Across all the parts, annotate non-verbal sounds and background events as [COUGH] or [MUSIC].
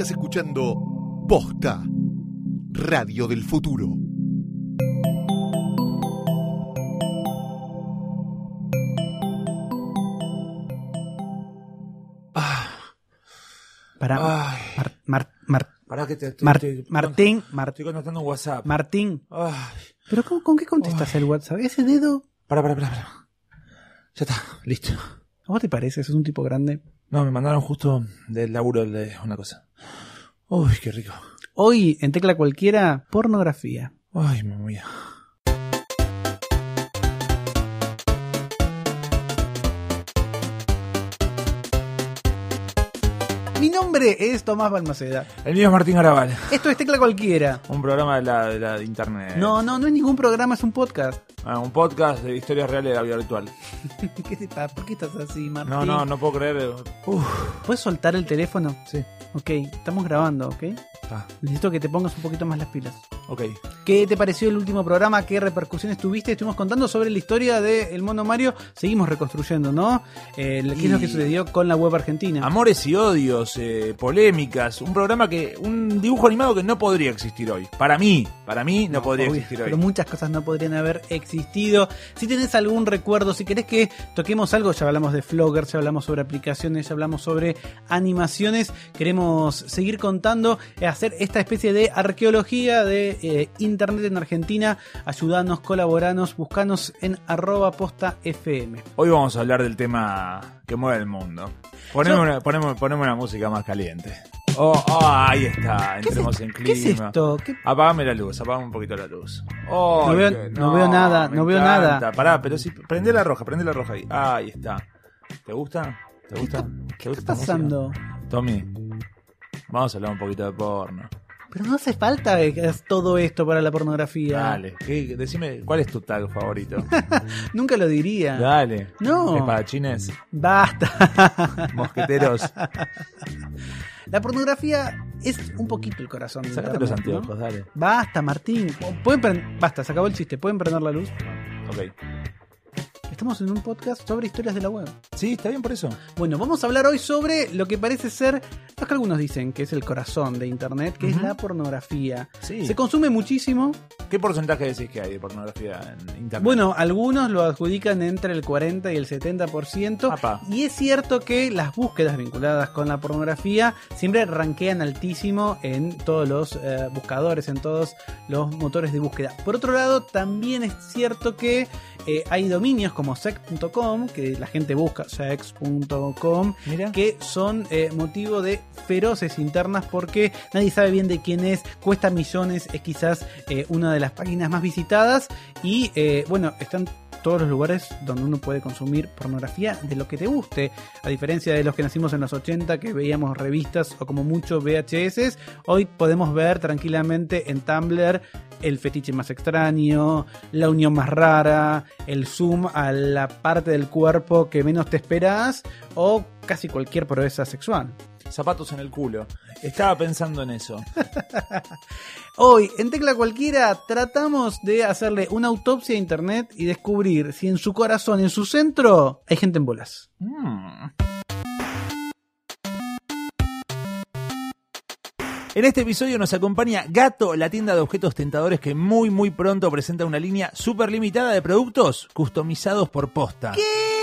Estás escuchando Posta, Radio del Futuro. Para Ay. Mar- Mar- Mar- Pará que te estoy, Mar- estoy- Martín, Mar- Estoy contestando un WhatsApp. Martín. Ay. ¿Pero cómo- con qué contestas el WhatsApp? ¿Ese dedo? Pará, pará, pará, pará. Ya está, listo. ¿A vos te parece? ¿Sos un tipo grande? No, me mandaron justo del laburo de una cosa. Uy, qué rico. Hoy, en tecla cualquiera, pornografía. Ay, mamá mía. Nombre es Tomás Balmaceda. El mío es Martín Garabal. Esto es tecla cualquiera. Un programa de la, de la de internet. No, no, no es ningún programa, es un podcast. Ah, un podcast de historias reales de la vida virtual. [LAUGHS] ¿Qué te pasa? ¿Por qué estás así, Martín? No, no, no puedo creer. Uf, ¿Puedes soltar el teléfono? sí. Ok, estamos grabando, ¿ok? Está. Necesito que te pongas un poquito más las pilas. Ok. ¿Qué te pareció el último programa? ¿Qué repercusiones tuviste? Estuvimos contando sobre la historia del mono Mario. Seguimos reconstruyendo, ¿no? Eh, ¿Qué es lo que Y- sucedió con la web argentina? Amores y odios, eh, polémicas, un programa que, un dibujo animado que no podría existir hoy. Para mí, para mí no, podría Obvio, existir hoy. Pero muchas cosas no podrían haber existido. Si tenés algún recuerdo, si querés que toquemos algo, ya hablamos de Flogger, ya hablamos sobre aplicaciones, ya hablamos sobre animaciones. Queremos seguir contando, eh, hacer esta especie de arqueología de eh, Internet en Argentina. Ayudanos, colaboranos, buscanos en arroba posta FM. Hoy vamos a hablar del tema que mueve el mundo. Poneme, Yo- una, poneme, poneme una música más caliente. Oh, oh, ahí está, ¿Qué es, entremos en clima. ¿Qué es esto? ¿Qué- Apagame la luz, apagame un poquito la luz. Oh, No veo- que- no veo nada, no veo encanta. nada. Pará, pero sí, prende la roja, prende la roja ahí. Ahí está. ¿Te gusta? ¿Te gusta? ¿Qué gusta está pasando? música? Tommy, vamos a hablar un poquito de porno. Pero no hace falta hagas todo esto para la pornografía. Dale, ¿qué- decime, ¿cuál es tu tag favorito? [LAUGHS] Nunca lo diría. Dale. No. Espadachines, Basta. [LAUGHS] mosqueteros. La pornografía es un poquito el corazón. de Sacate los anteojos, dale. Basta, Martín. ¿Pueden Basta, se acabó el chiste. ¿Pueden prender la luz? Ok. Estamos en un podcast sobre historias de la web. Sí, está bien por eso. Bueno, vamos a hablar hoy sobre lo que parece ser, lo que algunos dicen que es el corazón de Internet, que es la pornografía. Sí. Se consume muchísimo. ¿Qué porcentaje decís que hay de pornografía en internet? Bueno, algunos lo adjudican entre el 40 y el 70%. Apa. Y es cierto que las búsquedas vinculadas con la pornografía siempre ranquean altísimo en todos los eh, buscadores, en todos los motores de búsqueda. Por otro lado, también es cierto que eh, hay dominios como sex.com, que la gente busca sex.com, que son eh, motivo de feroces internas porque nadie sabe bien de quién es, cuesta millones, es quizás eh, una de las páginas más visitadas y bueno, están todos los lugares donde uno puede consumir pornografía de lo que te guste. A diferencia de los que nacimos en los 80 que veíamos revistas o como mucho VHS, hoy podemos ver tranquilamente en Tumblr el fetiche más extraño, la unión más rara, el zoom a la parte del cuerpo que menos te esperas o casi cualquier proeza sexual. Zapatos en el culo. Estaba pensando en eso. [LAUGHS] Hoy, en Tecla Cualquiera, tratamos de hacerle una autopsia a Internet y descubrir si en su corazón, en su centro, hay gente en bolas. Mm. En este episodio nos acompaña Gato, la tienda de objetos tentadores que muy muy pronto presenta una línea súper limitada de productos customizados por posta.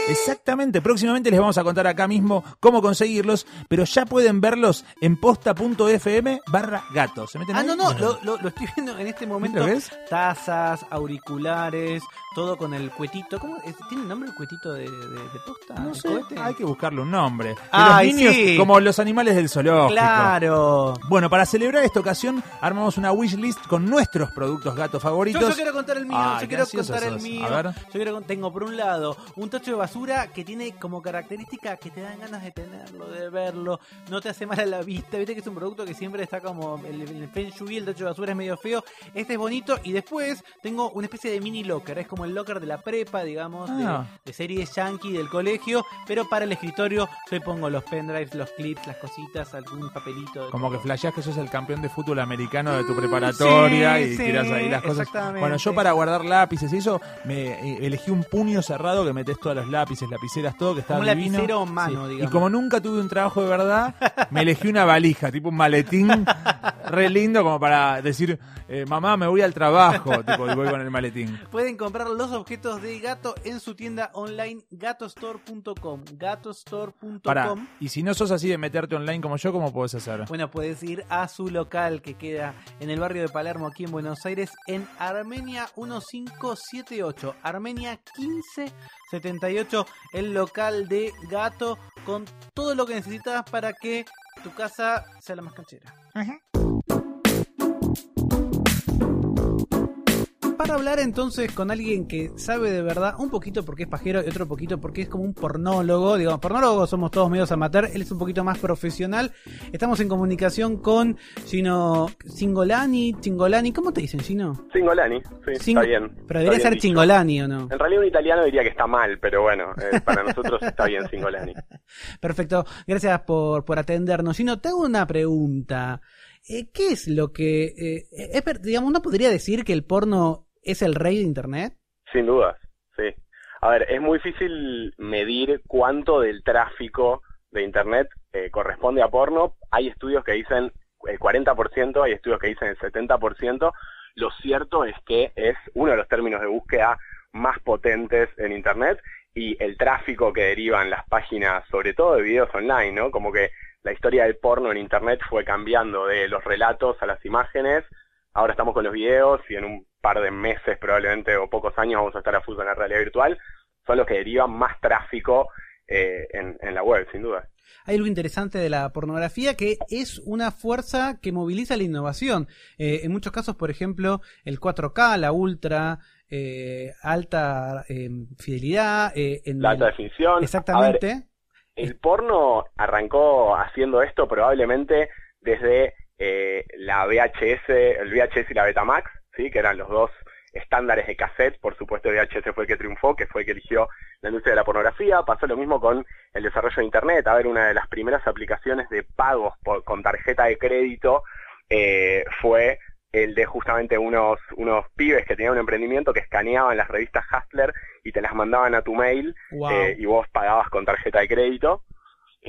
Exactamente, próximamente les vamos a contar acá mismo cómo conseguirlos, pero ya pueden verlos en posta.fm barra gato. ¿Se meten Ah, ahí? no, no, lo, lo- lo estoy viendo en este momento. ¿Lo ves? Tazas, auriculares, todo con el cuetito. ¿Cómo? ¿Tiene nombre el cuetito de, de- de posta? No ¿El sé, cohete? hay que buscarle un nombre. Ay, los niños, sí. como los animales del zoológico. Claro. Bueno, para celebrar esta ocasión armamos una wishlist con nuestros productos gatos favoritos. Yo, yo quiero contar el mío, Ay, yo quiero contar el mío. A ver. Yo quiero tengo por un lado un tacho de basura que tiene como característica que te dan ganas de tenerlo, de verlo, no te hace mal a la vista. Viste que es un producto que siempre está como el, el feng shui, el tacho de basura es medio feo. Este es bonito y después tengo una especie de mini locker, es como el locker de la prepa, digamos, de- Ah. de, series yankee del colegio, pero para el escritorio yo pongo los pendrives, los clips, las cositas, algún papelito. de Como que flasheás que sos el campeón de fútbol americano de tu preparatoria sí, y sí, tiras ahí las cosas. Bueno, yo para guardar lápices y eso, me eh, elegí un puño cerrado que metes todos los lápices lápices, lapiceras, todo, que estaba un divino. lapicero mano, Sí. digamos. Y como nunca tuve un trabajo de verdad, me elegí una valija, tipo un maletín re lindo como para decir, eh, mamá, me voy al trabajo, tipo, y voy con el maletín. Pueden comprar los objetos de gato en su tienda online gatostore.com. Gatostore.com. Y si no sos así de meterte online como yo, ¿cómo podés hacer? Bueno, puedes ir a su local que queda en el barrio de Palermo, aquí en Buenos Aires, en Armenia 1578. Armenia 1578, el local de gato con todo lo que necesitas para que tu casa sea la más canchera. Para hablar entonces con alguien que sabe de verdad un poquito porque es pajero y otro poquito porque es como un pornólogo, digamos, pornólogos somos todos medios amateur, él es un poquito más profesional. Estamos en comunicación con Gino Cingolani, Cingolani, ¿cómo te dicen Gino? Cingolani, sí, Cing- está bien. Pero debería ser dicho. Cingolani o no. En realidad un italiano diría que está mal, pero bueno, eh, para nosotros está bien Cingolani. [LAUGHS] Perfecto, gracias por, por atendernos. Gino, te hago una pregunta. Eh, ¿Qué es lo que... eh, es digamos, uno podría decir que el porno es el rey de Internet? Sin dudas, sí. A ver, es muy difícil medir cuánto del tráfico de Internet eh, corresponde a porno. Hay estudios que dicen el 40%, hay estudios que dicen el 70%. Lo cierto es que es uno de los términos de búsqueda más potentes en Internet y el tráfico que derivan las páginas, sobre todo de videos online, ¿no? Como que la historia del porno en Internet fue cambiando de los relatos a las imágenes. Ahora estamos con los videos y en un par de meses probablemente o pocos años vamos a estar a full con la realidad virtual. Son los que derivan más tráfico eh, en, en la web, sin duda. Hay algo interesante de la pornografía que es una fuerza que moviliza la innovación. Eh, en muchos casos, por ejemplo, el 4K, la ultra, eh, alta eh, fidelidad. en La el- alta definición. Ver, Exactamente. el porno arrancó haciendo esto probablemente desde la VHS, el VHS y la Betamax, ¿sí? que eran los dos estándares de cassette, por supuesto VHS fue el que triunfó, que fue el que eligió la industria de la pornografía, pasó lo mismo con el desarrollo de Internet, a ver, una de las primeras aplicaciones de pagos por- con tarjeta de crédito eh, fue el de justamente unos, unos pibes que tenían un emprendimiento que escaneaban las revistas Hustler y te las mandaban a tu mail Wow. eh, y vos pagabas con tarjeta de crédito.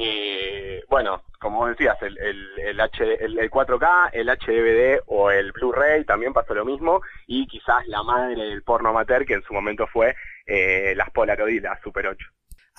Eh, bueno, como decías, el, el, el, HD el, el 4K, el HDVD o el Blu-ray también pasó lo mismo y quizás la madre del porno amateur que en su momento fue eh, las Polaroid y la Super 8.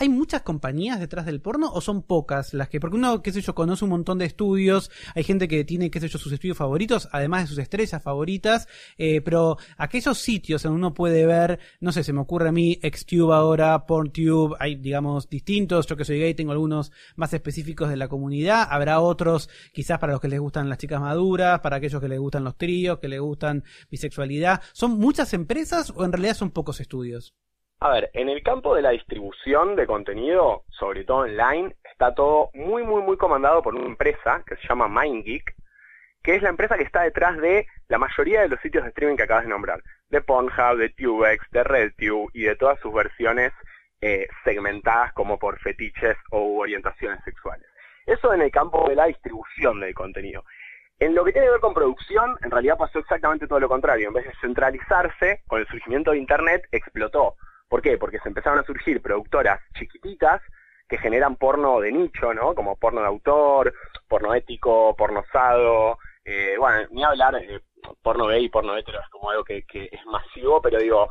¿Hay muchas compañías detrás del porno o son pocas las que? Porque uno, qué sé yo, conoce un montón de estudios, hay gente que tiene, qué sé yo, sus estudios favoritos, además de sus estrellas favoritas, eh, pero aquellos sitios en uno puede ver, no sé, se me ocurre a mí, XTube ahora, PornTube, hay, digamos, distintos, yo que soy gay tengo algunos más específicos de la comunidad, habrá otros quizás para los que les gustan las chicas maduras, para aquellos que les gustan los tríos, que les gustan bisexualidad. ¿Son muchas empresas o en realidad son pocos estudios? A ver, en el campo de la distribución de contenido, sobre todo online, está todo muy, muy, muy comandado por una empresa que se llama MindGeek, que es la empresa que está detrás de la mayoría de los sitios de streaming que acabas de nombrar, de Pornhub, de TubeX, de RedTube y de todas sus versiones eh, segmentadas como por fetiches o orientaciones sexuales. Eso en el campo de la distribución del contenido. En lo que tiene que ver con producción, en realidad pasó exactamente todo lo contrario. En vez de centralizarse, con el surgimiento de Internet, explotó. ¿Por qué? Porque se empezaron a surgir productoras chiquititas que generan porno de nicho, ¿no? Como porno de autor, porno ético, porno osado, eh, bueno, ni hablar, eh, porno gay porno hetero es como algo que, es masivo, pero digo,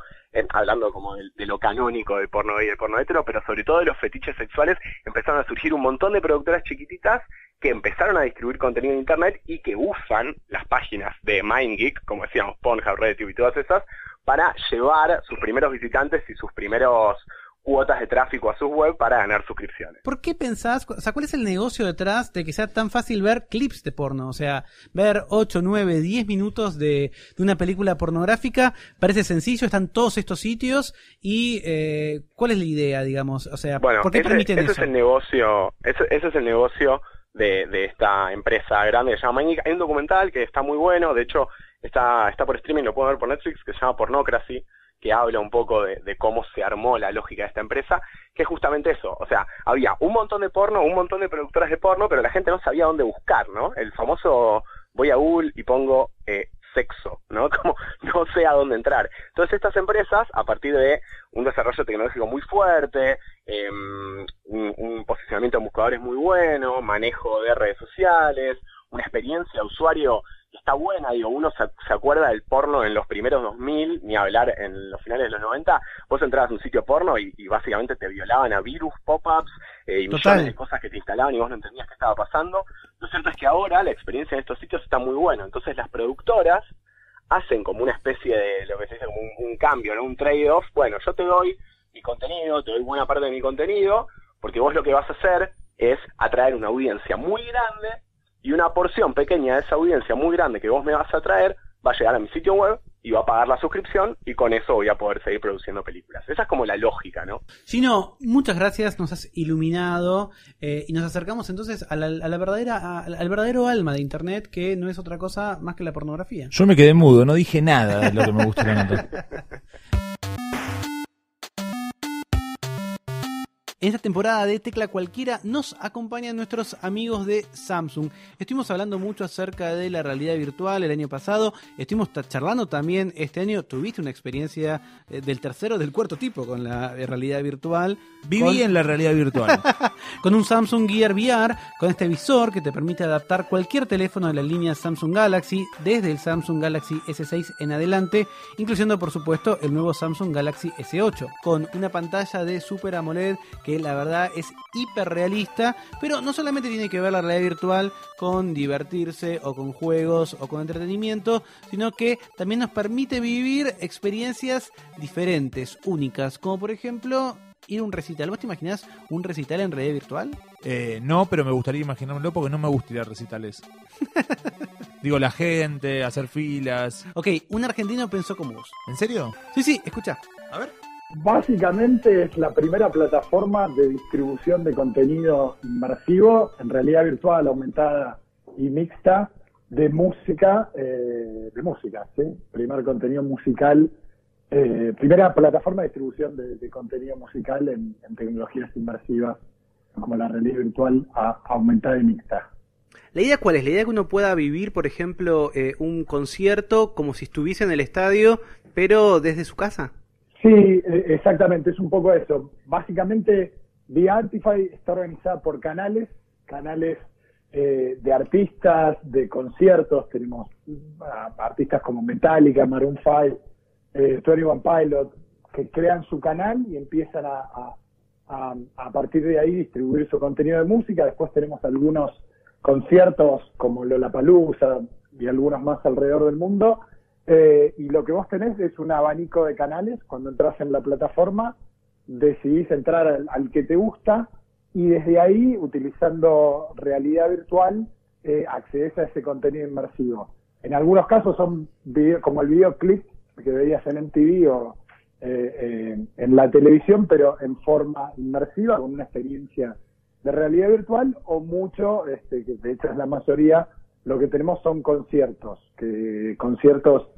hablando como de, lo canónico del porno gay y del porno hetero, pero sobre todo de los fetiches sexuales, empezaron a surgir un montón de productoras chiquititas que empezaron a distribuir contenido en internet y que usan las páginas de MindGeek, como decíamos, Pornhub, RedTube y todas esas, para llevar sus primeros visitantes y sus primeros cuotas de tráfico a su web para ganar suscripciones. ¿Por qué pensás, o sea, cuál es el negocio detrás de que sea tan fácil ver clips de porno? O sea, ver 8, 9, 10 minutos de, de una película pornográfica parece sencillo, están todos estos sitios y eh, ¿cuál es la idea, digamos? O sea, bueno, ¿por qué ese, permiten ese eso? es el negocio, ese, ese es el negocio de, de esta empresa grande que se llama. Hay un documental que está muy bueno, de hecho está, está por streaming, lo pueden ver por Netflix, que se llama Pornocracy, que habla un poco de, de, cómo se armó la lógica de esta empresa, que es justamente eso. O sea, había un montón de porno, un montón de productoras de porno, pero la gente no sabía dónde buscar, ¿no? El famoso voy a Google y pongo eh, sexo, ¿no? [LAUGHS] Como no sé a dónde entrar. Entonces estas empresas, a partir de un desarrollo tecnológico muy fuerte, em, un, un posicionamiento de buscadores muy bueno, manejo de redes sociales, una experiencia de usuario está buena, digo, uno se, se, acuerda del porno en los primeros 2000, ni hablar en los finales de los 90, vos entrabas a un sitio porno y, y básicamente te violaban a virus, pop-ups eh, y millones de cosas que te instalaban y vos no entendías qué estaba pasando. Lo cierto es que ahora la experiencia en estos sitios está muy buena, entonces las productoras hacen como una especie de, lo que se dice como un, un cambio, ¿no? un trade-off, bueno, yo te doy mi contenido, te doy buena parte de mi contenido, porque vos lo que vas a hacer es atraer una audiencia muy grande y una porción pequeña de esa audiencia muy grande que vos me vas a traer va a llegar a mi sitio web y va a pagar la suscripción y con eso voy a poder seguir produciendo películas. Esa es como la lógica, ¿no? Gino, muchas gracias, nos has iluminado eh, y nos acercamos entonces a la, a la verdadera, a, al verdadero alma de Internet que no es otra cosa más que la pornografía. Yo me quedé mudo, no dije nada de lo que me la nota. [LAUGHS] En esta temporada de Tecla Cualquiera nos acompañan nuestros amigos de Samsung. Estuvimos hablando mucho acerca de la realidad virtual el año pasado. Estuvimos charlando también este año. Tuviste una experiencia eh, del tercero, del cuarto tipo con la realidad virtual. Viví con... en la realidad virtual. [LAUGHS] con un Samsung Gear VR, con este visor que te permite adaptar cualquier teléfono de la línea Samsung Galaxy, desde el Samsung Galaxy S6 en adelante, incluyendo por supuesto el nuevo Samsung Galaxy S8, con una pantalla de Super AMOLED que la verdad es hiper realista, pero no solamente tiene que ver la realidad virtual con divertirse o con juegos o con entretenimiento, sino que también nos permite vivir experiencias diferentes, únicas, como por ejemplo ir a un recital. ¿Vos te imaginas un recital en realidad virtual? Eh, no, pero me gustaría imaginármelo porque no me gusta ir a recitales. [LAUGHS] Digo, la gente, hacer filas. Ok, un argentino pensó como vos. ¿En serio? Sí, sí, escucha. A ver. Básicamente es la primera plataforma de distribución de contenido inmersivo, en realidad virtual, aumentada y mixta, de música, eh, de música, ¿sí? Primer contenido musical, eh, primera plataforma de distribución de, contenido musical en, tecnologías inmersivas como la realidad virtual aumentada y mixta. ¿La idea cuál es? La idea es que uno pueda vivir, por ejemplo, eh, un concierto como si estuviese en el estadio, pero desde su casa. Sí, exactamente, es un poco eso. Básicamente, The Artify está organizada por canales, canales eh, de artistas, de conciertos, tenemos uh, artistas como Metallica, Maroon 5, eh, 21 Pilot, que crean su canal y empiezan a, a, a, a, partir de ahí distribuir su contenido de música. Después tenemos algunos conciertos como Lollapalooza y algunos más alrededor del mundo eh, y lo que vos tenés es un abanico de canales. Cuando entras en la plataforma, decidís entrar al, al que te gusta y desde ahí, utilizando realidad virtual, eh, accedes a ese contenido inmersivo. En algunos casos son video, como el videoclip que veías en MTV o eh, eh, en la televisión, pero en forma inmersiva, con una experiencia de realidad virtual, o mucho, este, que de hecho es la mayoría, lo que tenemos son conciertos, que conciertos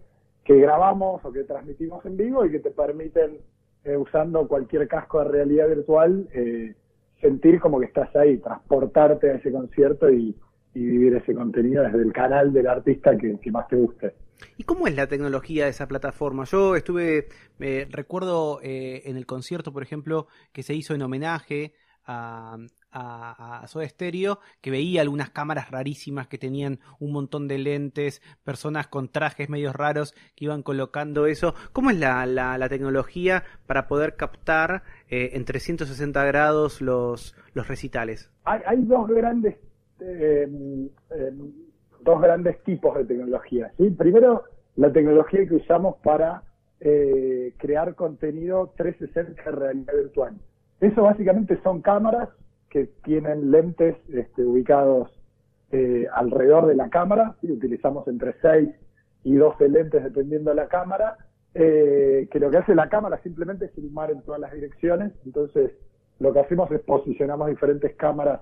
que grabamos o que transmitimos en vivo y que te permiten, eh, usando cualquier casco de realidad virtual, eh, sentir como que estás ahí, transportarte a ese concierto y, vivir ese contenido desde el canal del artista que, que, más te guste. ¿Y cómo es la tecnología de esa plataforma? Yo estuve, eh, recuerdo en el concierto, por ejemplo, que se hizo en homenaje a, a, a Soda que veía algunas cámaras rarísimas que tenían un montón de lentes, personas con trajes medios raros que iban colocando eso. ¿Cómo es la, la, la tecnología para poder captar eh, en 360 grados los, los recitales? Hay, hay dos grandes eh, eh, dos grandes tipos de tecnología. ¿sí? Primero, la tecnología que usamos para eh, crear contenido 360 de realidad virtual. Eso básicamente son cámaras que tienen lentes este, ubicados eh, alrededor de la cámara, ¿sí? utilizamos entre 6 y 12 lentes dependiendo de la cámara, eh, que lo que hace la cámara simplemente es filmar en todas las direcciones, entonces lo que hacemos es posicionamos diferentes cámaras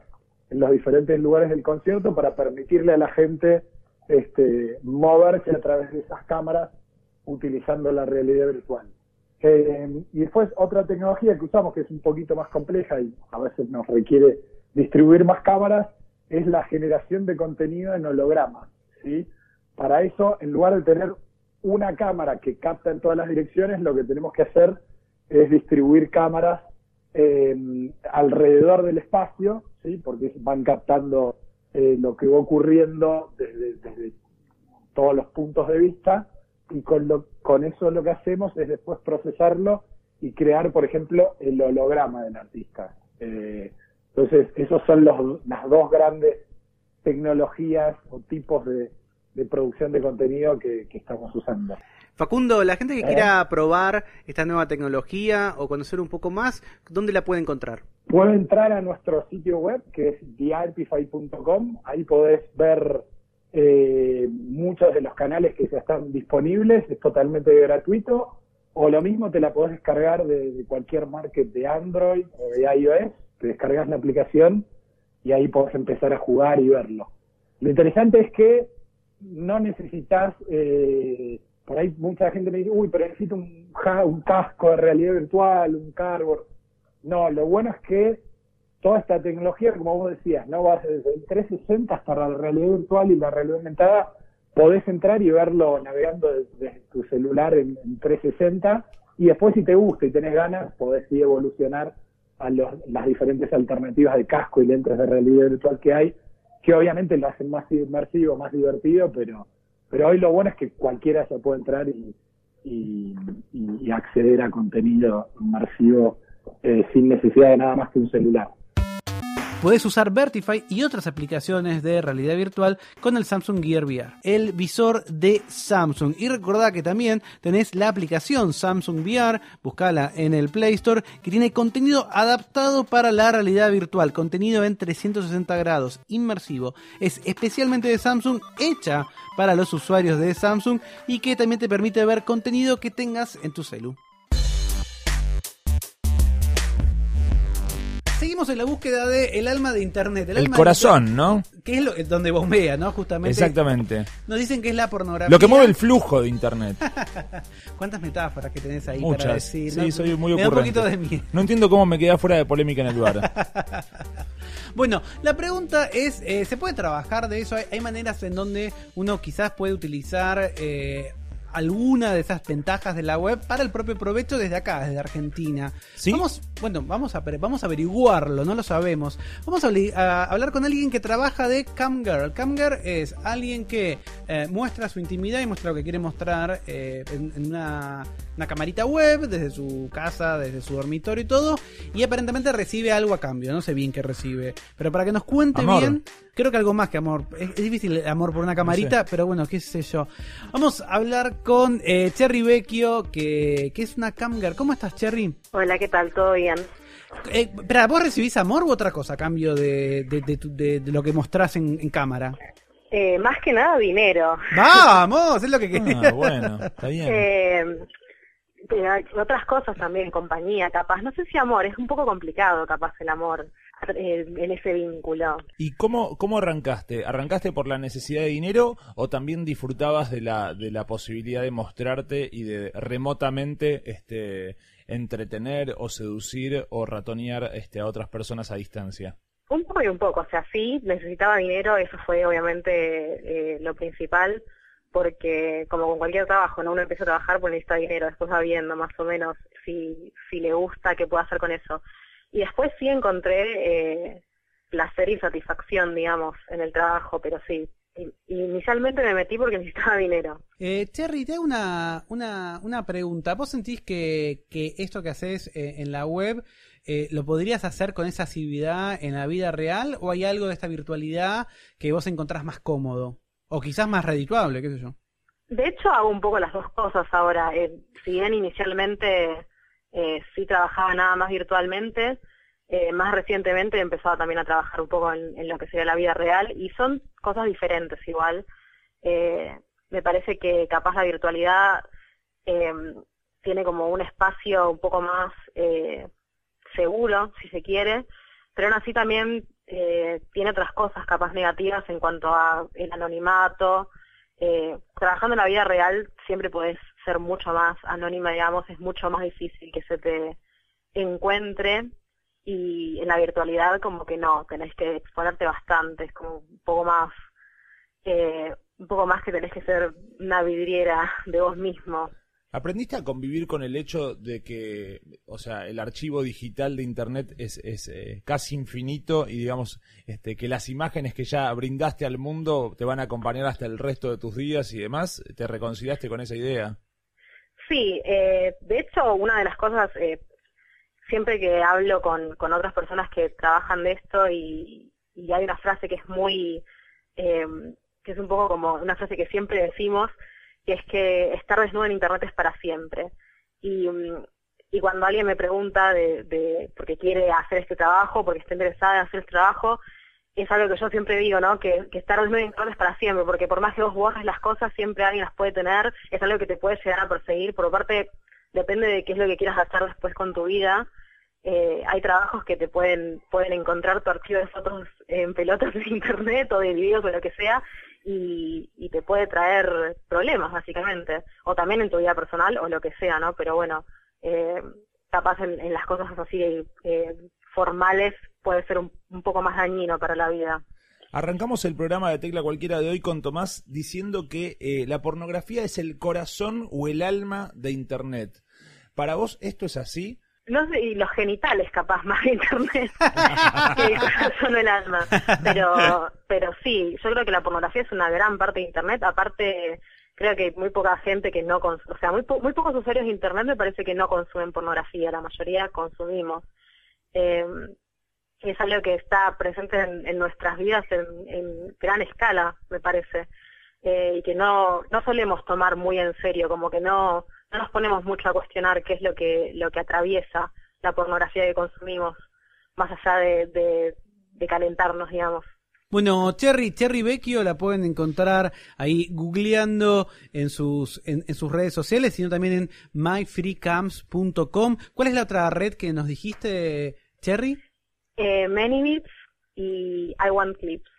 en los diferentes lugares del concierto para permitirle a la gente este, moverse a través de esas cámaras utilizando la realidad virtual. Eh, y después otra tecnología que usamos que es un poquito más compleja y a veces nos requiere distribuir más cámaras es la generación de contenido en hologramas. ¿sí? para eso, en lugar de tener una cámara que capta en todas las direcciones, lo que tenemos que hacer es distribuir cámaras eh, alrededor del espacio, ¿sí? porque van captando eh, lo que va ocurriendo desde, todos los puntos de vista y con, lo, con eso lo que hacemos es después procesarlo y crear, por ejemplo, el holograma del artista. Eh, entonces, esos son los, las dos grandes tecnologías o tipos de, de producción de contenido que, que, estamos usando. Facundo, la gente que quiera probar esta nueva tecnología o conocer un poco más, ¿dónde la puede encontrar? Puede entrar a nuestro sitio web que es theartify.com, ahí podés ver eh, muchos de los canales que ya están disponibles, es totalmente gratuito, o lo mismo te la podés descargar de, cualquier market de Android o de iOS, te descargas la aplicación y ahí podés empezar a jugar y verlo. Lo interesante es que no necesitas, eh, por ahí mucha gente me dice, uy, pero necesito un, un casco de realidad virtual, un cardboard. No, lo bueno es que toda esta tecnología, como vos decías, no va desde el 360 hasta la realidad virtual y la realidad aumentada, podés entrar y verlo navegando desde, tu celular en, en, 360 y después si te gusta y tenés ganas, podés ir evolucionar a los, las diferentes alternativas de casco y lentes de realidad virtual que hay que obviamente lo hacen más inmersivo, más divertido, pero, pero hoy lo bueno es que cualquiera se puede entrar y, y, y acceder a contenido inmersivo eh, sin necesidad de nada más que un celular. Puedes usar Vertify y otras aplicaciones de realidad virtual con el Samsung Gear VR, el visor de Samsung. Y recordad que también tenés la aplicación Samsung VR, buscala en el Play Store, que tiene contenido adaptado para la realidad virtual, contenido en 360 grados, inmersivo. Es especialmente de Samsung, hecha para los usuarios de Samsung y que también te permite ver contenido que tengas en tu celu. Seguimos en la búsqueda de el alma de Internet. El, corazón, ¿no? Que es lo, donde bombea, ¿no? Justamente. Exactamente. Nos dicen que es la pornografía. Lo que mueve el flujo de Internet. [LAUGHS] ¿Cuántas metáforas que tenés ahí Muchas. para decir? Sí, soy muy me da un poquito de miedo. No entiendo cómo me quedé fuera de polémica en el lugar. [LAUGHS] Bueno, la pregunta es, eh, ¿se puede trabajar de eso? ¿Hay, hay, maneras en donde uno quizás puede utilizar eh, alguna de esas ventajas de la web para el propio provecho desde acá, desde Argentina. ¿Sí? Vamos, bueno, vamos a, vamos a averiguarlo, no lo sabemos. Vamos a, a hablar con alguien que trabaja de Camgirl. Camgirl es alguien que eh, muestra su intimidad y muestra lo que quiere mostrar eh, en, en una, una, camarita web, desde su casa, desde su dormitorio y todo, y aparentemente recibe algo a cambio. No sé bien qué recibe, pero para que nos cuente amor. bien, creo que algo más que amor. Es, es difícil el amor por una camarita, No sé. pero bueno, qué sé yo. Vamos a hablar con eh, Cherry Vecchio, que, que es una camgirl. ¿Cómo estás, Cherry? Hola, ¿qué tal? ¿Todo bien? Eh, ¿vos recibís amor u otra cosa a cambio de, de, de, tu- de- de lo que mostrás en, en cámara? Eh, más que nada dinero. ¡Vamos! Es lo que quería. Ah, bueno, está bien. Eh, hay otras cosas también, compañía, capaz. No sé si amor, es un poco complicado, capaz, el amor eh, en ese vínculo. ¿Y cómo, cómo arrancaste? ¿Arrancaste por la necesidad de dinero o también disfrutabas de la, de la posibilidad de mostrarte y de remotamente este, entretener o seducir o ratonear este, a otras personas a distancia? Un poco y un poco, o sea, sí, necesitaba dinero, eso fue obviamente eh, lo principal, porque como con cualquier trabajo, ¿no? Uno empieza a trabajar pues necesita dinero, después va viendo más o menos si, si le gusta, qué puede hacer con eso. Y después sí encontré eh, placer y satisfacción, digamos, en el trabajo, pero sí, inicialmente me metí porque [LAUGHS] necesitaba dinero. Eh, Cherry, te hago una, una, una pregunta. ¿Vos sentís que, que esto que haces eh, en la web eh, lo podrías hacer con esa asiduidad en la vida real o hay algo de esta virtualidad que vos encontrás más cómodo? O quizás más redituable, qué sé yo. De hecho, hago un poco las dos cosas ahora. Eh, si bien inicialmente eh, sí trabajaba nada más virtualmente, eh, más recientemente he empezado también a trabajar un poco en, en lo que sería la vida real y son cosas diferentes igual. Eh, me parece que capaz la virtualidad tiene como un espacio un poco más seguro, si se quiere, pero aún así también eh, tiene otras cosas capaz negativas en cuanto a el anonimato, eh, trabajando en la vida real siempre puedes ser mucho más anónima, digamos, es mucho más difícil que se te encuentre y en la virtualidad como que no, tenés que exponerte bastante, es como un poco más, eh, un poco más que tenés que ser una vidriera de vos mismo. ¿Aprendiste a convivir con el hecho de que, o sea, el archivo digital de Internet es, es eh, casi infinito y digamos este, que las imágenes que ya brindaste al mundo te van a acompañar hasta el resto de tus días y demás? ¿Te reconciliaste con esa idea? Sí, eh, de hecho, una de las cosas, eh, siempre que hablo con, con otras personas que trabajan de esto y, y hay una frase que es muy, eh, que es un poco como una frase que siempre decimos, que es que estar desnudo en Internet es para siempre. Y, mm, y cuando alguien me pregunta de, de porque quiere hacer este trabajo, porque está interesada en hacer este trabajo, es algo que yo siempre digo, ¿no? Que, estar desnudo en Internet es para siempre, porque por más que vos borres las cosas, siempre alguien las puede tener, es algo que te puede llegar a perseguir, por parte, depende de qué es lo que quieras hacer después con tu vida. Eh, hay trabajos que te pueden pueden encontrar tu archivo de fotos en pelotas de [LAUGHS] internet o de videos o lo que sea y, y te puede traer problemas, básicamente. O también en tu vida personal o lo que sea, ¿no? Pero bueno, eh, capaz en, las cosas así eh, formales puede ser un, un poco más dañino para la vida. Arrancamos el programa de Tecla Cualquiera de hoy con Tomás diciendo que eh, la pornografía es el corazón o el alma de Internet. ¿Para vos esto es así? No sé, y los genitales capaz [LAUGHS] más de internet [LAUGHS] que el corazón o el alma. Pero, pero sí, yo creo que la pornografía es una gran parte de internet. Aparte, creo que muy poca gente que no consume, o sea, muy, po- muy pocos usuarios de internet me parece que no consumen pornografía, la mayoría consumimos. Eh, es algo que está presente en, en nuestras vidas en, en gran escala, me parece. Eh, y que no, no solemos tomar muy en serio, como que no, no nos ponemos mucho a cuestionar qué es lo que, lo que atraviesa la pornografía que consumimos, más allá de, de, de calentarnos, digamos. Bueno, Cherry, Cherry Vecchio la pueden encontrar ahí googleando en sus, en, en sus redes sociales, sino también en myfreecamps.com. ¿Cuál es la otra red que nos dijiste, Cherry? Eh, Many Bits y I Want Clips.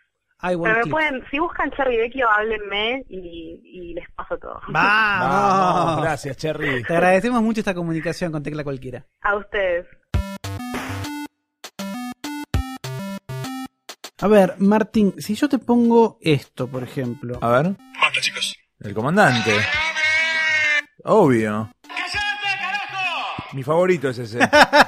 I Pero me pueden, si buscan Cherry Vecchio, háblenme y, y les paso todo. [LAUGHS] ¡Vamos! Gracias, Cherry. Te agradecemos mucho esta comunicación con Tecla Cualquiera. A ustedes. A ver, Martín, si yo te pongo esto, por ejemplo. A ver. El comandante. Obvio. Mi favorito es ese.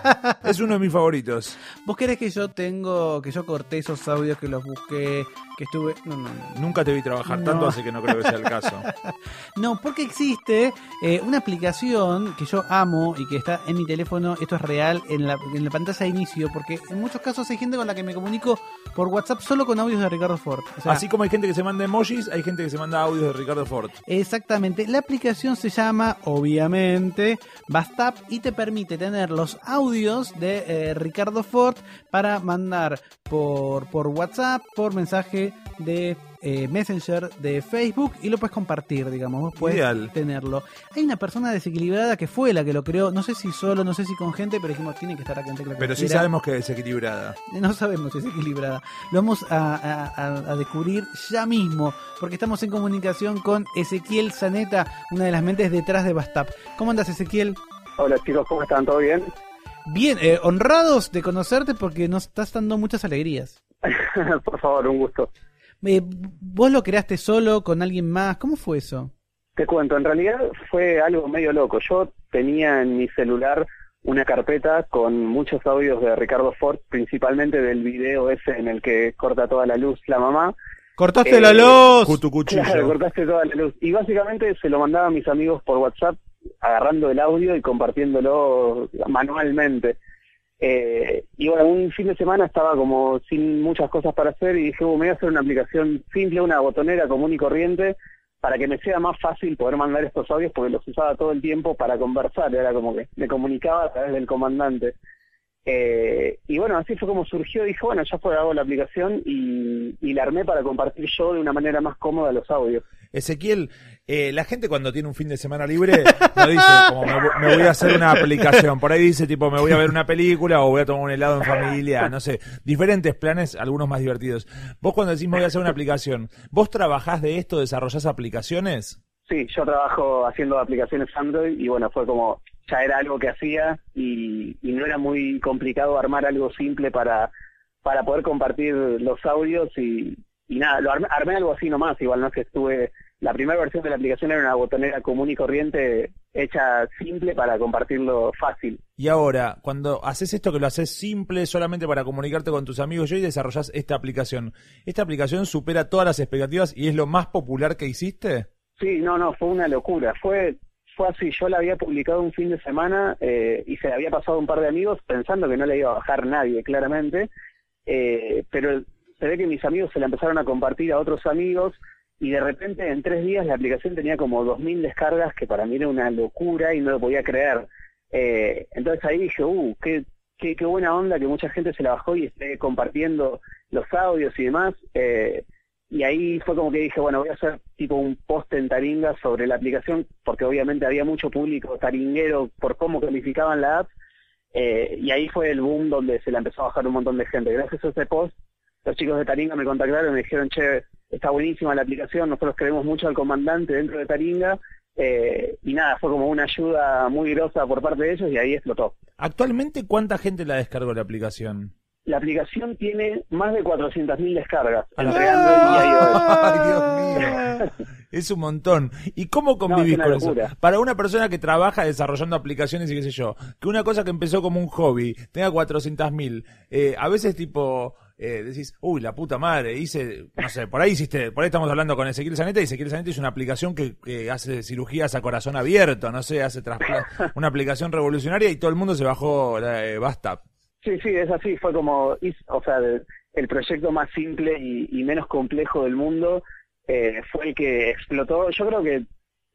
[LAUGHS] es uno de mis favoritos. ¿Vos querés que yo tengo, que yo corté esos audios, que los busqué, que estuve... No, no, no. Nunca te vi trabajar No. tanto, así que no creo que sea el caso. [LAUGHS] No, porque existe eh, una aplicación que yo amo y que está en mi teléfono, esto es real, en la, en la pantalla de inicio, porque en muchos casos hay gente con la que me comunico por WhatsApp solo con audios de Ricardo Ford. O sea, Así como hay gente que se manda emojis, hay gente que se manda audios de Ricardo Ford. Exactamente, la aplicación se llama, obviamente, Bastap y te permite tener los audios de eh, Ricardo Ford para mandar por, por WhatsApp, por mensaje de eh, Messenger de Facebook y lo puedes compartir, digamos, vos puedes Ideal. tenerlo. Hay una persona desequilibrada que fue la que lo creó, no sé si solo, no sé si con gente, pero dijimos, tiene que estar acá en Tecla Pero sí sabemos que es desequilibrada. No sabemos si es equilibrada. Lo vamos a, a- a- a descubrir ya mismo, porque estamos en comunicación con Ezequiel Zaneta, una de las mentes detrás de Bastap. ¿Cómo andas, Ezequiel? Hola chicos, ¿cómo están? ¿Todo bien? Bien, eh, honrados de conocerte porque nos estás dando muchas alegrías. [LAUGHS] Por favor, un gusto. Eh, ¿Vos lo creaste solo, con alguien más? ¿Cómo fue eso? Te cuento, en realidad fue algo medio loco. Yo tenía en mi celular una carpeta con muchos audios de Ricardo Ford, principalmente del video ese en el que corta toda la luz la mamá. ¡Cortaste Eh, la luz! Claro, cortaste toda la luz. Y básicamente se lo mandaba a mis amigos por WhatsApp, agarrando el audio y compartiéndolo manualmente. Eh, y bueno, un fin de semana estaba como sin muchas cosas para hacer y dije, "Uh, me voy a hacer una aplicación simple, una botonera común y corriente, para que me sea más fácil poder mandar estos audios porque los usaba todo el tiempo para conversar, era como que me comunicaba a través del comandante. Eh, y bueno, así fue como surgió, dije, bueno, ya fue, hago la aplicación y, y la armé para compartir yo de una manera más cómoda los audios. Ezequiel, eh, la gente cuando tiene un fin de semana libre no dice como me, me voy a hacer una aplicación. Por ahí dice tipo me voy a ver una película o voy a tomar un helado en familia, no sé, diferentes planes, algunos más divertidos. Vos cuando decís me voy a hacer una aplicación, ¿vos trabajás de esto, desarrollás aplicaciones? Sí, yo trabajo haciendo aplicaciones Android y bueno, fue como, ya era algo que hacía y, y no era muy complicado armar algo simple para, para poder compartir los audios y, y nada, lo armé, armé algo así nomás, igual no es que estuve, la primera versión de la aplicación era una botonera común y corriente hecha simple para compartirlo fácil. Y ahora, cuando haces esto que lo haces simple solamente para comunicarte con tus amigos y desarrollas esta aplicación, ¿esta aplicación supera todas las expectativas y es lo más popular que hiciste? Sí, no, no, fue una locura. Fue fue yo la había publicado un fin de semana eh, y se la había pasado un par de amigos pensando que no le iba a bajar nadie, claramente, eh, pero se ve que mis amigos se la empezaron a compartir a otros amigos y de repente en tres días la aplicación tenía como 2.000 descargas, que para mí era una locura y no lo podía creer. Eh, entonces ahí dije, uh, qué, qué, buena onda que mucha gente se la bajó y esté compartiendo los audios y demás. Y ahí fue como que dije, bueno, voy a hacer tipo un post en Taringa sobre la aplicación, porque obviamente había mucho público taringuero por cómo calificaban la app, eh, y ahí fue el boom donde se la empezó a bajar un montón de gente. Gracias a ese post, los chicos de Taringa me contactaron y me dijeron, che, está buenísima la aplicación, nosotros queremos mucho al comandante dentro de Taringa, eh, y nada, fue como una ayuda muy grosa por parte de ellos y ahí explotó. Actualmente, ¿cuánta gente la descargó la aplicación? La aplicación tiene más de 400.000 descargas entre Android y [LAUGHS] iOS. Es un montón. ¿Y cómo convivís con eso? Para una persona que trabaja desarrollando aplicaciones y qué sé yo, que una cosa que empezó como un hobby tenga 400.000, eh, a veces tipo, eh, decís, uy, la puta madre, hice, no sé, por ahí hiciste, por ahí estamos hablando con Ezequiel Zaneta y Ezequiel Zaneta es una aplicación que, que hace cirugías a corazón abierto, no sé, hace [LAUGHS] una aplicación revolucionaria y todo el mundo se bajó la eh, Basta. Sí, sí, es así, fue como, o sea, el proyecto más simple y, menos complejo del mundo eh, fue el que explotó. Yo creo que,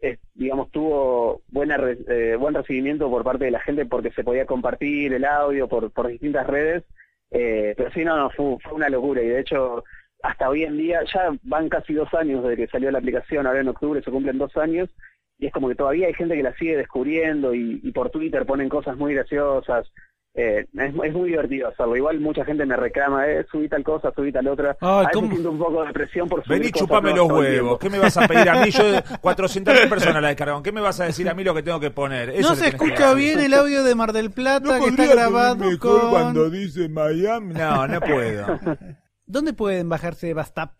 eh, digamos, tuvo buena eh, buen recibimiento por parte de la gente porque se podía compartir el audio por, por distintas redes, pero sí, no, no, fue, una locura y de hecho hasta hoy en día, ya van casi dos años desde que salió la aplicación, ahora en octubre se cumplen dos años, y es como que todavía hay gente que la sigue descubriendo y por Twitter ponen cosas muy graciosas, eh, es, muy divertido hacerlo. Igual mucha gente me reclama, eh, subí tal cosa, subí tal otra. a veces siento un poco de presión por subir Vení, chupame los huevos. ¿Qué me vas a pedir a mí? Yo [LAUGHS] 400.000 personas la descargaron. ¿Qué me vas a decir a mí lo que tengo que poner? no se escucha bien el audio de Mar del Plata que está grabado con... cuando dice Miami. No, no puedo. [LAUGHS] ¿Dónde pueden bajarse Bastap?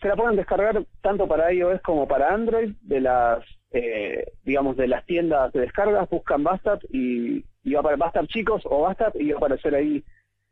Se la pueden descargar tanto para iOS como para Android de las eh, digamos de las tiendas de descargas, buscan Bastap y y va para estar chicos o Bastap y va a aparecer ahí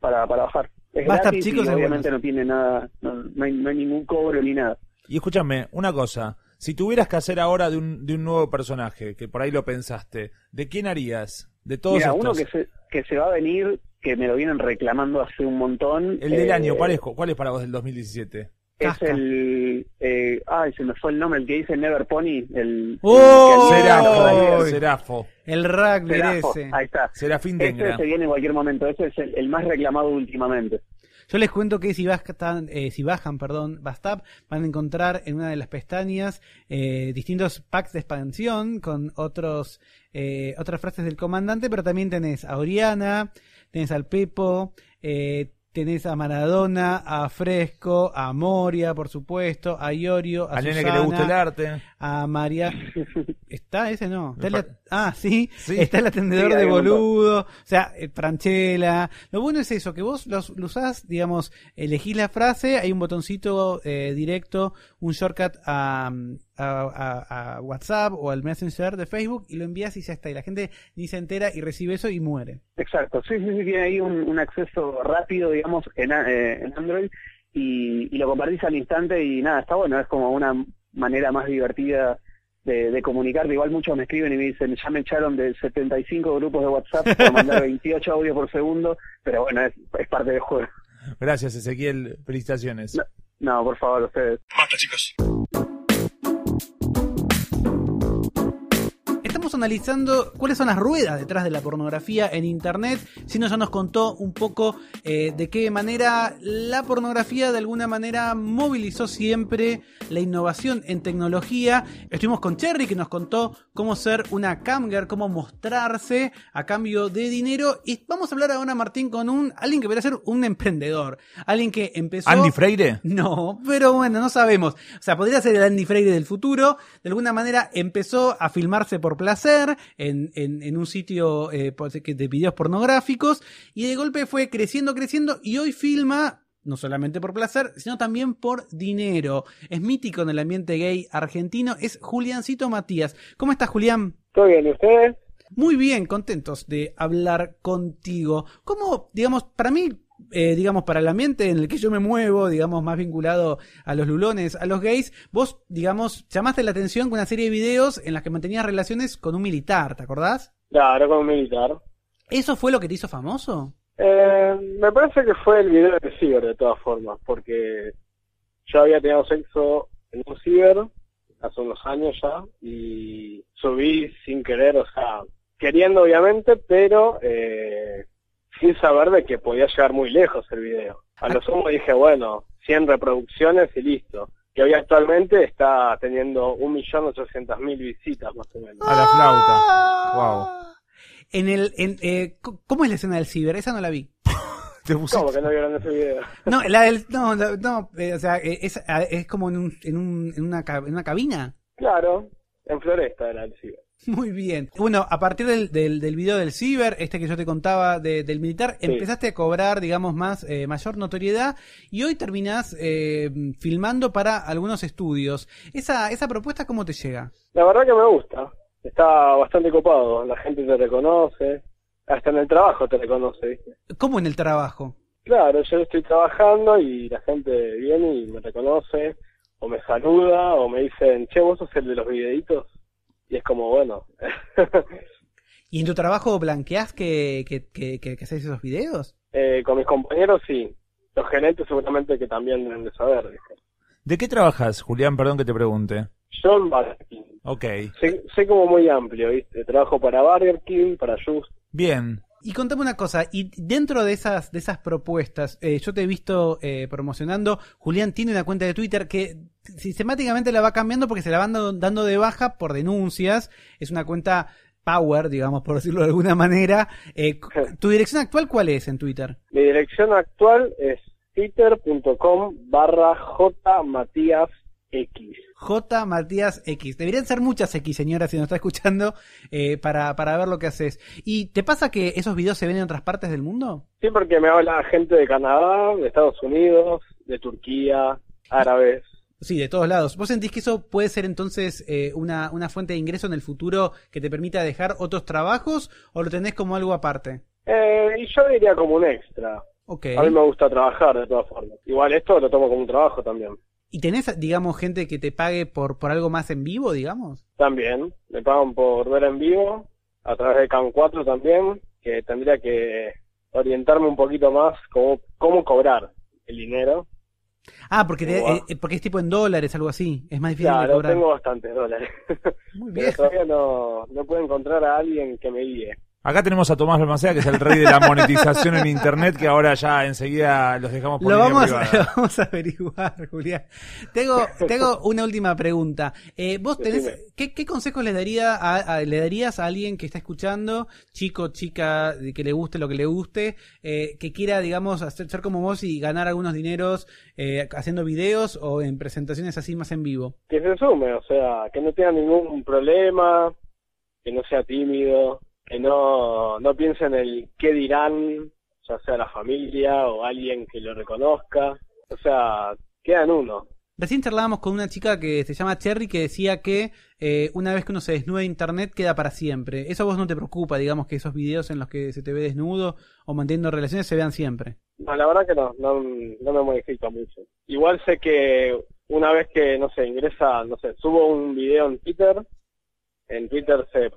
para, para bajar. Es gratis chicos y obviamente no tiene nada, no, hay, ningún cobro ni nada. Y escúchame, una cosa, si tuvieras que hacer ahora de un, de un nuevo personaje, que por ahí lo pensaste, ¿de quién harías? De todos Mira, estos? uno que se, que se va a venir, que me lo vienen reclamando hace un montón. El del año, ¿cuál es, ¿cuál es para vos del 2017? Es el eh, ay se me fue el nombre el que dice Never Pony el, ¡Oh! Serafo, Serafo. El rugby ese. ahí está. Serafín ese se viene en cualquier momento ese es el, más reclamado últimamente. Yo les cuento que si, bajan, eh, si bajan perdón, Bastap, van a encontrar en una de las pestañas eh, distintos packs de expansión con otros eh, otras frases del comandante, pero también tenés a Oriana, tenés al Pepo, eh, tenés a Maradona, a Fresco, a Moria, por supuesto, a Iorio, a, a Susana, que le gusta el arte, a María. [LAUGHS] ¿Está ese no? Ah, ¿sí? está el atendedor de boludo, o sea. Eh, lo bueno es eso, que vos lo usás, digamos, elegís la frase, hay un botoncito eh, directo, un shortcut a, a, WhatsApp o al Messenger de Facebook y lo envías y ya está. Y la gente ni se entera y recibe eso y muere. Exacto, sí, sí, sí, tiene ahí un, acceso rápido, digamos, en, eh, en Android y, lo compartís al instante y nada, está bueno, es como una manera más divertida de, de comunicarte. Igual muchos me escriben y me dicen, ya me echaron de 75 grupos de WhatsApp para mandar [LAUGHS] 28 audios por segundo, pero bueno, es, es parte del juego. Gracias, Ezequiel. Felicitaciones. No, no por favor, ustedes. Basta, chicos. Analizando cuáles son las ruedas detrás de la pornografía en Internet. Sino ya nos contó un poco eh, de qué manera la pornografía de alguna manera movilizó siempre la innovación en tecnología. Estuvimos con Cherry que nos contó cómo ser una camger, cómo mostrarse a cambio de dinero. Y vamos a hablar ahora, Martín, con un alguien que podría ser un emprendedor. Alguien que empezó... ¿Andy Freire? No, pero bueno, no sabemos. O sea, podría ser el Andy Freire del futuro. De alguna manera empezó a filmarse por en, un sitio eh, de videos pornográficos y de golpe fue creciendo, creciendo y hoy filma no solamente por placer, sino también por dinero. Es mítico en el ambiente gay argentino, es Juliancito Matías. ¿Cómo estás, Julián? ¿Todo bien? ¿Y ustedes? Muy bien, contentos de hablar contigo. ¿Cómo, digamos, para mí, eh, digamos, para el ambiente en el que yo me muevo, digamos, más vinculado a los lulones, a los gays, vos, digamos, llamaste la atención con una serie de videos en las que mantenías relaciones con un militar, ¿te acordás? Claro, con un militar. ¿Eso fue lo que te hizo famoso? Eh, me parece que fue el video de Ciber, de todas formas, porque yo había tenido sexo en un ciber hace unos años ya y subí sin querer, o sea, queriendo obviamente, pero eh, sin saber de que podía llegar muy lejos el video. A lo sumo dije, bueno, 100 reproducciones y listo. Que hoy actualmente está teniendo 1.800.000 visitas más o menos. A la flauta. Wow. En el, en, eh, ¿Cómo es la escena del ciber? Esa no la vi. [LAUGHS] ¿Cómo que no vieron ese video? No, la del, no, no, no, eh, o sea, eh, es, ah, es como en, un, en, un, en, una, en una cabina. Claro, en Floresta era el ciber. [LAUGHS] Muy bien. Bueno, a partir del, del, del video del ciber, este que yo te contaba de- del militar, Sí. empezaste a cobrar, digamos, más eh, mayor notoriedad y hoy terminás eh, filmando para algunos estudios. Esa, esa propuesta, ¿cómo te llega? La verdad que me gusta. Está bastante copado. La gente te reconoce. Hasta en el trabajo te reconoce, ¿viste? ¿Cómo en el trabajo? Claro, yo estoy trabajando y la gente viene y me reconoce, o me saluda, o me dicen, che, vos sos el de los videitos. Y es como, bueno. [LAUGHS] ¿Y en tu trabajo blanqueás que, que, que, que, que haces esos videos? Eh, con mis compañeros sí. Los gerentes seguramente que también deben de saber. ¿De qué trabajas, Julián? Perdón que te pregunte. Yo en Burger King. Ok. Sé, sé como muy amplio, ¿viste? Trabajo para Burger King, para Just. Bien. Y contame una cosa, y dentro de esas, de esas propuestas, eh, yo te he visto eh, promocionando, Julián tiene una cuenta de Twitter que sistemáticamente la va cambiando porque se la van dando, de baja por denuncias, es una cuenta power, digamos, por decirlo de alguna manera. Eh, ¿Tu dirección actual cuál es en Twitter? Mi dirección actual es twitter.com barra jmatíasx. J Matías X. Deberían ser muchas X, señora, si nos está escuchando, eh, para, para ver lo que haces. ¿Y te pasa que esos videos se ven en otras partes del mundo? Sí, porque me habla gente de Canadá, de Estados Unidos, de Turquía, árabes. Sí, de todos lados. ¿Vos sentís que eso puede ser entonces eh, una, una fuente de ingreso en el futuro que te permita dejar otros trabajos o lo tenés como algo aparte? Eh, y yo diría como un extra. Ok. A mí me gusta trabajar de todas formas. Igual esto lo tomo como un trabajo también. ¿Y tenés, digamos, gente que te pague por, por algo más en vivo, digamos? También, me pagan por ver en vivo, a través de Cam 4 también, que tendría que orientarme un poquito más cómo, cómo cobrar el dinero. Ah, porque, te- eh, porque es tipo en dólares, algo así. Es más difícil de Claro, cobrar. tengo bastantes dólares. Muy Pero bien. todavía no, no puedo encontrar a alguien que me guíe. Acá tenemos a Tomás Balmaceda, que es el rey de la monetización en Internet, que ahora ya enseguida los dejamos por Lo vamos, privada. [LAUGHS] lo vamos a averiguar, Julián. Tengo, tengo una última pregunta. Eh, ¿Vos tenés, qué, qué consejos le, daría a, a- le darías a alguien que está escuchando, chico, chica, de que le guste lo que le guste, eh, que quiera, digamos, hacer, ser como vos y ganar algunos dineros eh, haciendo videos o en presentaciones así más en vivo? Que se sume, o sea, que no tenga ningún problema, que no sea tímido, que no, no piense en el qué dirán, ya sea la familia o alguien que lo reconozca. O sea, queda en uno. Recién charlábamos con una chica que se llama Cherry que decía que eh, una vez que uno se desnuda de internet queda para siempre. ¿Eso a vos no te preocupa, digamos, que esos videos en los que se te ve desnudo o manteniendo relaciones se vean siempre? No, la verdad que no, no, no me modifica mucho. Igual sé que una vez que, no sé, ingresa, no sé, subo un video en Twitter, en Twitter se,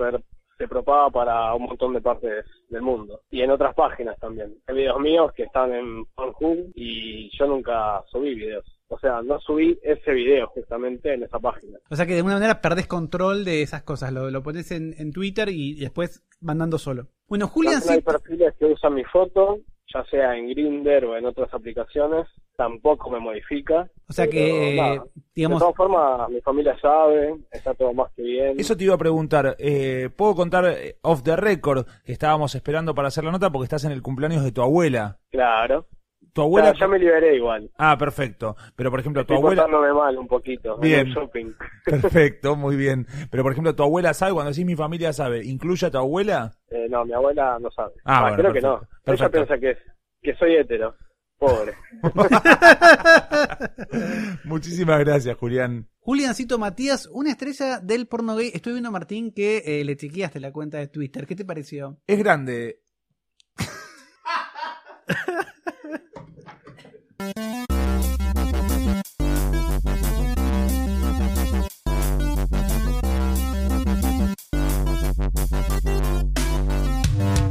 se propaga para un montón de partes del mundo. Y en otras páginas también. Hay videos míos que están en Pornhub y yo nunca subí videos. O sea, no subí ese video justamente en esa página. O sea que de alguna manera perdés control de esas cosas, lo, lo pones en, en Twitter y, y después mandando solo. Bueno, Julián, También hay perfiles que usan mi foto, ya sea en Grindr o en otras aplicaciones, tampoco me modifica. o sea pero que, nada. digamos, De todas formas, mi familia sabe, está todo más que bien. Eso te iba a preguntar, eh, ¿puedo contar eh, off the record que estábamos esperando para hacer la nota porque estás en el cumpleaños de tu abuela? Claro. Tu abuela... Ya, ya me liberé igual. Ah, perfecto. Pero por ejemplo, tu Estoy abuela... portándome mal un poquito en Bien. el shopping. [LAUGHS] Perfecto, muy bien. Pero por ejemplo, tu abuela sabe, cuando decís mi familia sabe, ¿incluye a tu abuela? Eh, no, mi abuela no sabe. Ah, bueno, creo que no. perfecto. Ella piensa que, es- que soy hétero. Pobre. [LAUGHS] Muchísimas gracias, Julián. Juliancito Matías, una estrella del porno gay. Estoy viendo a Martín que eh, le chequeaste la cuenta de Twitter. ¿Qué te pareció? Es grande. [LAUGHS] Thank [LAUGHS] you.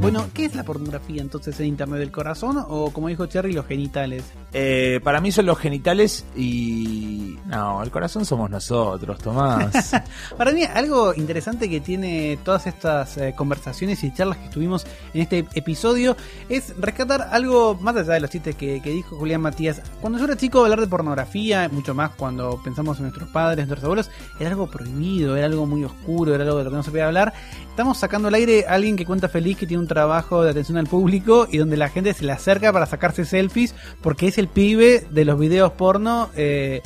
Bueno, ¿qué es la pornografía entonces en Internet del corazón? O como dijo Cherry, los genitales. Eh, para mí son los genitales y... No, el corazón somos nosotros, Tomás. [LAUGHS] Para mí, algo interesante que tiene todas estas eh, conversaciones y charlas que tuvimos en este episodio es rescatar algo más allá de los chistes que, que dijo Julián Matías. Cuando yo era chico, hablar de pornografía, mucho más cuando pensamos en nuestros padres, nuestros abuelos, era algo prohibido, era algo muy oscuro, era algo de lo que no se podía hablar. Estamos sacando al aire a alguien que cuenta feliz que tiene un trabajo de atención al público y donde la gente se le acerca para sacarse selfies porque es el pibe de los videos porno eh,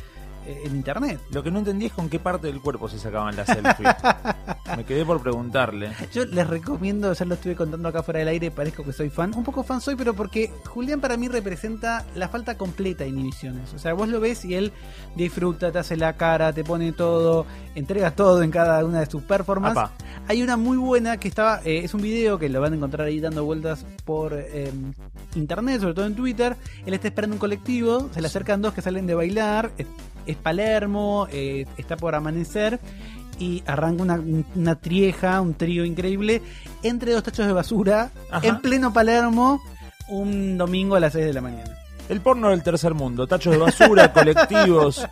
en internet. Lo que no entendí es con qué parte del cuerpo se sacaban las selfies. [LAUGHS] Me quedé por preguntarle. Yo les recomiendo, ya lo estuve contando acá fuera del aire, parezco que soy fan. Un poco fan soy, pero porque Julián para mí representa la falta completa de inhibiciones. O sea, vos lo ves y él disfruta, te hace la cara, te pone todo, entrega todo en cada una de sus performances. Hay una muy buena que estaba, eh, es un video que lo van a encontrar ahí dando vueltas por eh, internet, sobre todo en Twitter. Él está esperando un colectivo, se le acercan dos que salen de bailar, es, Palermo, eh, está por amanecer y arranca una, una trieja, un trío increíble entre dos tachos de basura Ajá. en pleno Palermo un domingo a las 6 de la mañana. El porno del tercer mundo, tachos de basura, [LAUGHS] colectivos.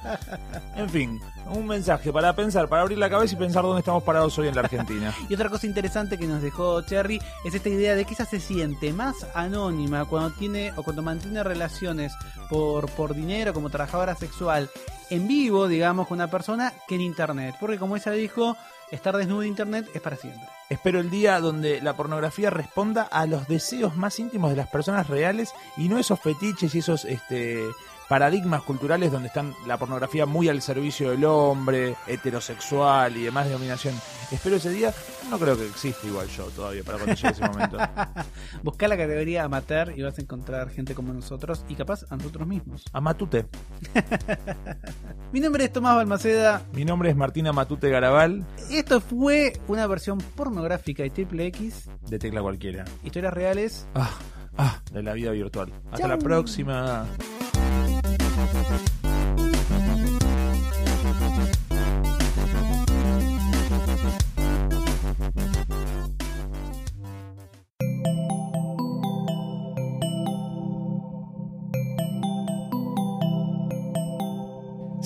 En fin, un mensaje para pensar, para abrir la cabeza y pensar dónde estamos parados hoy en la Argentina. [LAUGHS] Y otra cosa interesante que nos dejó Cherry es esta idea de que ella se siente más anónima cuando tiene o cuando mantiene relaciones por, por dinero como trabajadora sexual en vivo, digamos, con una persona que en internet. Porque como ella dijo, estar desnudo en internet es para siempre. Espero el día donde la pornografía responda a los deseos más íntimos de las personas reales y no esos fetiches y esos este, paradigmas culturales donde están la pornografía muy al servicio del hombre, heterosexual y demás de dominación. Espero ese día, no creo que exista igual yo todavía para cuando llegue ese momento. [LAUGHS] Busca la categoría amateur y vas a encontrar gente como nosotros y capaz a nosotros mismos. A Matute. [LAUGHS] Mi nombre es Tomás Balmaceda. Mi nombre es Martina Matute Garabal, Esto fue una versión pornográfica de Triple X, de Tecla Cualquiera. historias reales. Ah, ah, de la vida virtual. Hasta Chau. la próxima.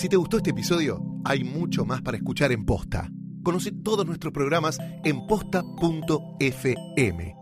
Si te gustó este episodio, hay mucho más para escuchar en Posta. Conoce todos nuestros programas en posta.fm.